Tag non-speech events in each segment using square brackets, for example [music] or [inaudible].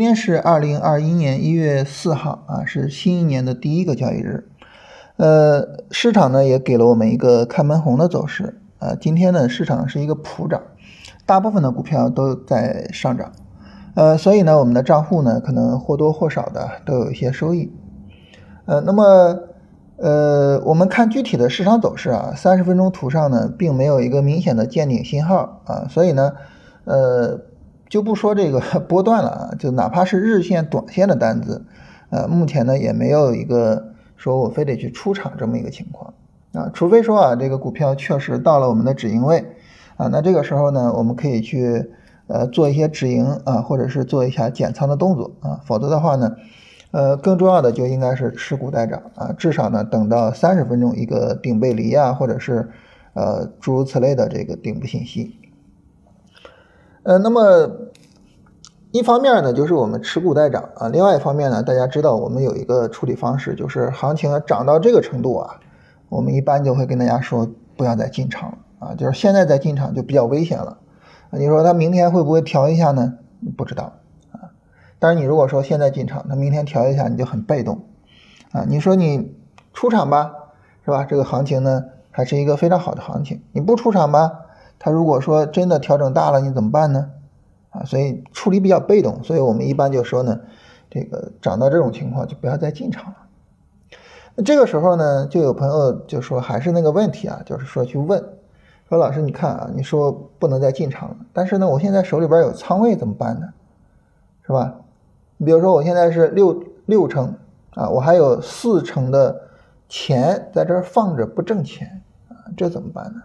今天是二零二一年一月四号啊，是新一年的第一个交易日。呃，市场呢也给了我们一个开门红的走势啊。今天呢，市场是一个普涨，大部分的股票都在上涨。呃，所以呢，我们的账户呢可能或多或少的都有一些收益。呃，那么呃，我们看具体的市场走势啊，三十分钟图上呢并没有一个明显的见顶信号啊，所以呢，呃。就不说这个 [laughs] 波段了啊，就哪怕是日线、短线的单子，呃，目前呢也没有一个说我非得去出场这么一个情况啊，除非说啊这个股票确实到了我们的止盈位啊，那这个时候呢我们可以去呃做一些止盈啊，或者是做一下减仓的动作啊，否则的话呢，呃，更重要的就应该是持股待涨啊，至少呢等到三十分钟一个顶背离啊，或者是呃诸如此类的这个顶部信息。呃，那么一方面呢，就是我们持股待涨啊；另外一方面呢，大家知道我们有一个处理方式，就是行情涨到这个程度啊，我们一般就会跟大家说不要再进场了啊，就是现在再进场就比较危险了。你说它明天会不会调一下呢？不知道啊。但是你如果说现在进场，它明天调一下你就很被动啊。你说你出场吧，是吧？这个行情呢还是一个非常好的行情，你不出场吧？它如果说真的调整大了，你怎么办呢？啊，所以处理比较被动，所以我们一般就说呢，这个涨到这种情况就不要再进场了。那这个时候呢，就有朋友就说还是那个问题啊，就是说去问，说老师你看啊，你说不能再进场了，但是呢，我现在手里边有仓位怎么办呢？是吧？你比如说我现在是六六成啊，我还有四成的钱在这儿放着不挣钱啊，这怎么办呢？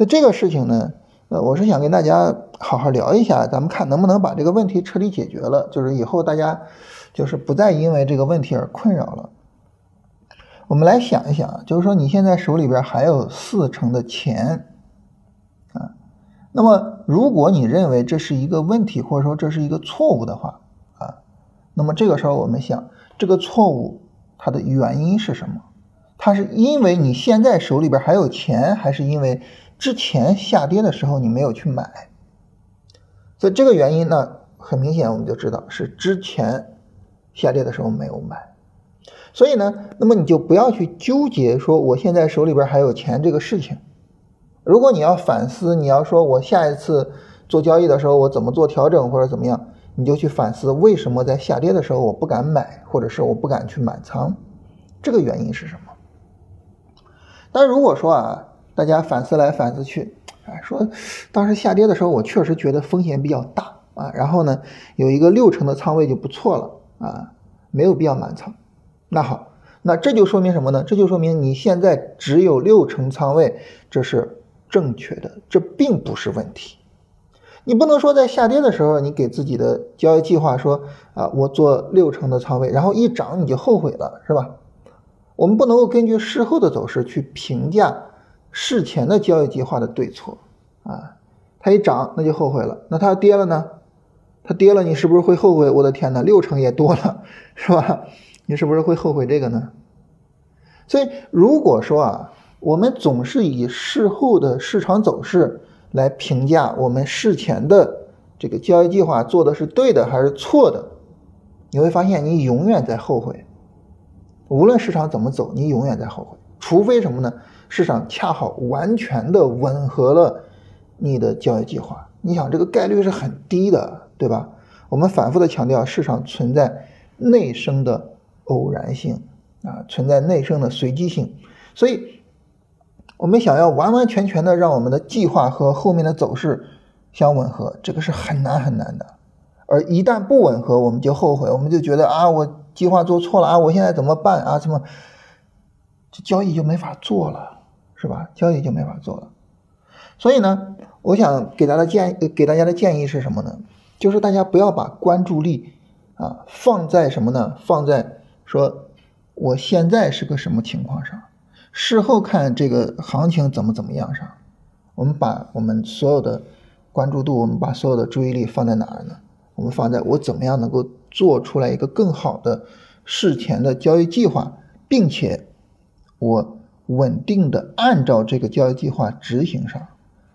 那这个事情呢，呃，我是想跟大家好好聊一下，咱们看能不能把这个问题彻底解决了，就是以后大家就是不再因为这个问题而困扰了。我们来想一想，就是说你现在手里边还有四成的钱啊，那么如果你认为这是一个问题，或者说这是一个错误的话啊，那么这个时候我们想，这个错误它的原因是什么？它是因为你现在手里边还有钱，还是因为？之前下跌的时候你没有去买，所以这个原因呢，很明显我们就知道是之前下跌的时候没有买，所以呢，那么你就不要去纠结说我现在手里边还有钱这个事情。如果你要反思，你要说我下一次做交易的时候我怎么做调整或者怎么样，你就去反思为什么在下跌的时候我不敢买，或者是我不敢去满仓，这个原因是什么？但如果说啊。大家反思来反思去，啊，说当时下跌的时候，我确实觉得风险比较大啊。然后呢，有一个六成的仓位就不错了啊，没有必要满仓。那好，那这就说明什么呢？这就说明你现在只有六成仓位，这是正确的，这并不是问题。你不能说在下跌的时候，你给自己的交易计划说啊，我做六成的仓位，然后一涨你就后悔了，是吧？我们不能够根据事后的走势去评价。事前的交易计划的对错啊，它一涨那就后悔了，那它跌了呢？它跌了，你是不是会后悔？我的天哪，六成也多了，[laughs] 是吧？你是不是会后悔这个呢？所以如果说啊，我们总是以事后的市场走势来评价我们事前的这个交易计划做的是对的还是错的，你会发现你永远在后悔。无论市场怎么走，你永远在后悔，除非什么呢？市场恰好完全的吻合了你的交易计划，你想这个概率是很低的，对吧？我们反复的强调，市场存在内生的偶然性啊，存在内生的随机性，所以，我们想要完完全全的让我们的计划和后面的走势相吻合，这个是很难很难的。而一旦不吻合，我们就后悔，我们就觉得啊，我计划做错了啊，我现在怎么办啊？怎么这交易就没法做了？是吧？交易就没法做了，所以呢，我想给大家建议给大家的建议是什么呢？就是大家不要把关注力啊放在什么呢？放在说我现在是个什么情况上，事后看这个行情怎么怎么样上。我们把我们所有的关注度，我们把所有的注意力放在哪儿呢？我们放在我怎么样能够做出来一个更好的事前的交易计划，并且我。稳定的按照这个交易计划执行上，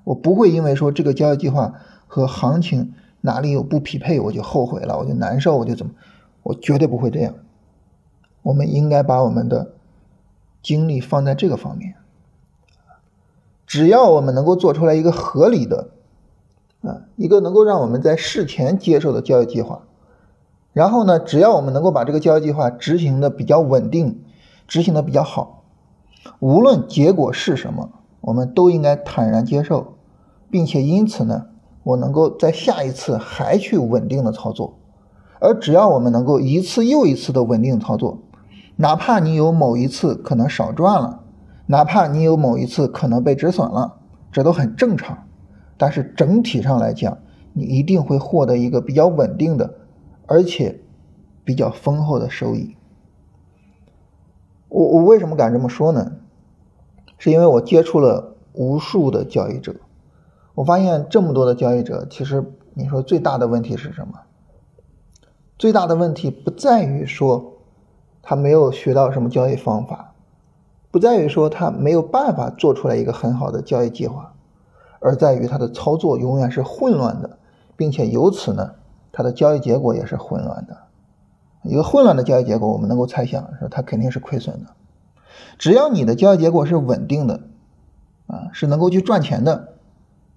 我不会因为说这个交易计划和行情哪里有不匹配我就后悔了，我就难受，我就怎么，我绝对不会这样。我们应该把我们的精力放在这个方面。只要我们能够做出来一个合理的，啊，一个能够让我们在事前接受的交易计划，然后呢，只要我们能够把这个交易计划执行的比较稳定，执行的比较好，无论结果是什么，我们都应该坦然接受，并且因此呢，我能够在下一次还去稳定的操作，而只要我们能够一次又一次的稳定操作，哪怕你有某一次可能少赚了。哪怕你有某一次可能被止损了，这都很正常。但是整体上来讲，你一定会获得一个比较稳定的，而且比较丰厚的收益。我我为什么敢这么说呢？是因为我接触了无数的交易者，我发现这么多的交易者，其实你说最大的问题是什么？最大的问题不在于说他没有学到什么交易方法。不在于说他没有办法做出来一个很好的交易计划，而在于他的操作永远是混乱的，并且由此呢，他的交易结果也是混乱的。一个混乱的交易结果，我们能够猜想说他肯定是亏损的。只要你的交易结果是稳定的，啊，是能够去赚钱的，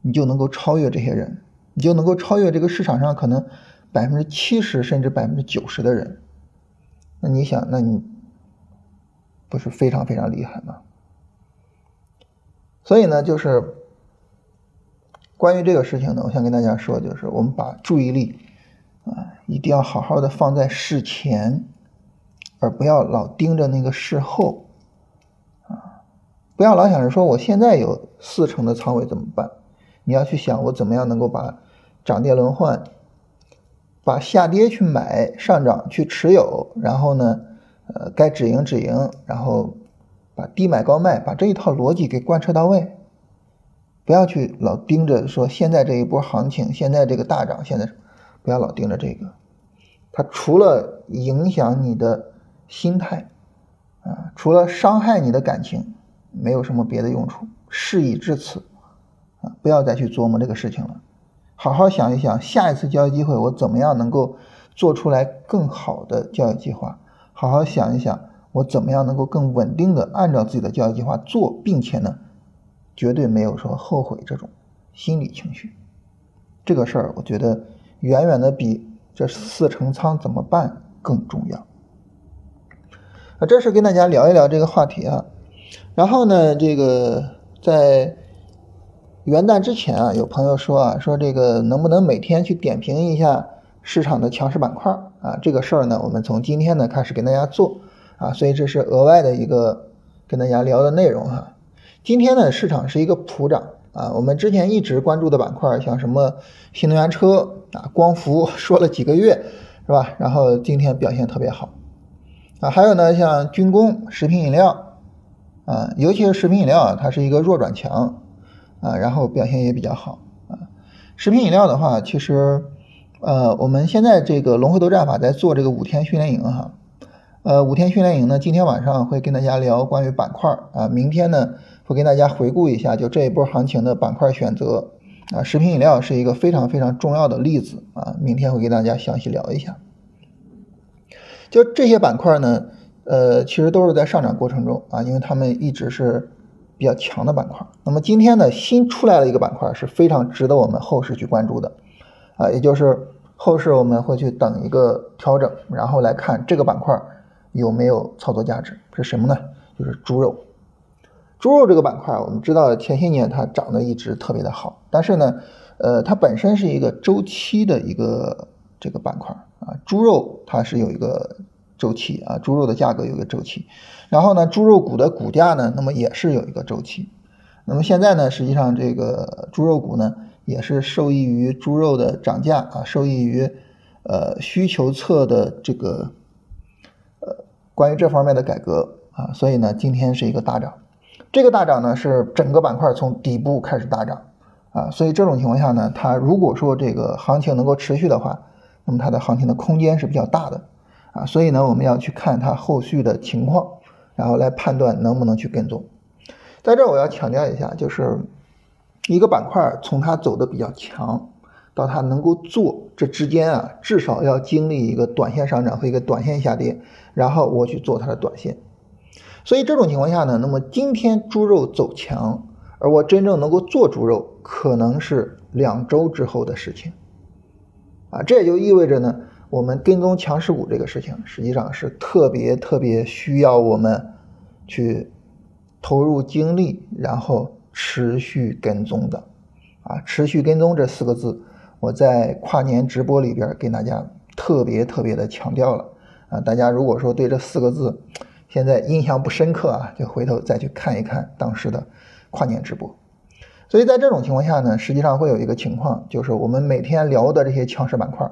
你就能够超越这些人，你就能够超越这个市场上可能百分之七十甚至百分之九十的人。那你想，那你？不是非常非常厉害吗？所以呢，就是关于这个事情呢，我想跟大家说，就是我们把注意力，一定要好好的放在事前，而不要老盯着那个事后啊，不要老想着说我现在有四成的仓位怎么办？你要去想我怎么样能够把涨跌轮换，把下跌去买，上涨去持有，然后呢？呃，该止盈止盈，然后把低买高卖，把这一套逻辑给贯彻到位，不要去老盯着说现在这一波行情，现在这个大涨，现在不要老盯着这个，它除了影响你的心态啊，除了伤害你的感情，没有什么别的用处。事已至此啊，不要再去琢磨这个事情了，好好想一想，下一次交易机会我怎么样能够做出来更好的交易计划。好好想一想，我怎么样能够更稳定的按照自己的交易计划做，并且呢，绝对没有说后悔这种心理情绪。这个事儿，我觉得远远的比这四成仓怎么办更重要。啊，这是跟大家聊一聊这个话题啊。然后呢，这个在元旦之前啊，有朋友说啊，说这个能不能每天去点评一下？市场的强势板块啊，这个事儿呢，我们从今天呢开始跟大家做啊，所以这是额外的一个跟大家聊的内容哈。今天呢，市场是一个普涨啊，我们之前一直关注的板块，像什么新能源车啊、光伏，[laughs] 说了几个月是吧？然后今天表现特别好啊，还有呢，像军工、食品饮料啊，尤其是食品饮料啊，它是一个弱转强啊，然后表现也比较好啊。食品饮料的话，其实。呃，我们现在这个龙回头战法在做这个五天训练营哈，呃，五天训练营呢，今天晚上会跟大家聊关于板块啊，明天呢会跟大家回顾一下就这一波行情的板块选择啊，食品饮料是一个非常非常重要的例子啊，明天会给大家详细聊一下。就这些板块呢，呃，其实都是在上涨过程中啊，因为他们一直是比较强的板块。那么今天呢，新出来了一个板块是非常值得我们后市去关注的。啊，也就是后市我们会去等一个调整，然后来看这个板块有没有操作价值。是什么呢？就是猪肉。猪肉这个板块，我们知道前些年它涨得一直特别的好，但是呢，呃，它本身是一个周期的一个这个板块啊。猪肉它是有一个周期啊，猪肉的价格有一个周期。然后呢，猪肉股的股价呢，那么也是有一个周期。那么现在呢，实际上这个猪肉股呢。也是受益于猪肉的涨价啊，受益于呃需求侧的这个呃关于这方面的改革啊，所以呢今天是一个大涨，这个大涨呢是整个板块从底部开始大涨啊，所以这种情况下呢，它如果说这个行情能够持续的话，那么它的行情的空间是比较大的啊，所以呢我们要去看它后续的情况，然后来判断能不能去跟踪。在这我要强调一下，就是。一个板块从它走的比较强，到它能够做，这之间啊，至少要经历一个短线上涨和一个短线下跌，然后我去做它的短线。所以这种情况下呢，那么今天猪肉走强，而我真正能够做猪肉，可能是两周之后的事情。啊，这也就意味着呢，我们跟踪强势股这个事情，实际上是特别特别需要我们去投入精力，然后持续跟踪的。啊，持续跟踪这四个字。我在跨年直播里边给大家特别特别的强调了啊！大家如果说对这四个字现在印象不深刻啊，就回头再去看一看当时的跨年直播。所以在这种情况下呢，实际上会有一个情况，就是我们每天聊的这些强势板块，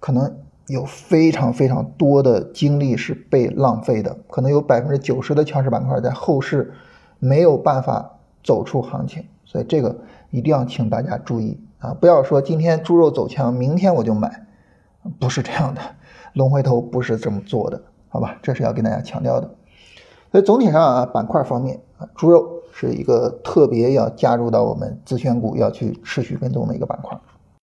可能有非常非常多的精力是被浪费的，可能有百分之九十的强势板块在后市没有办法走出行情，所以这个一定要请大家注意。啊，不要说今天猪肉走强，明天我就买，不是这样的，龙回头不是这么做的，好吧？这是要跟大家强调的。所以总体上啊，板块方面啊，猪肉是一个特别要加入到我们自选股要去持续跟踪的一个板块。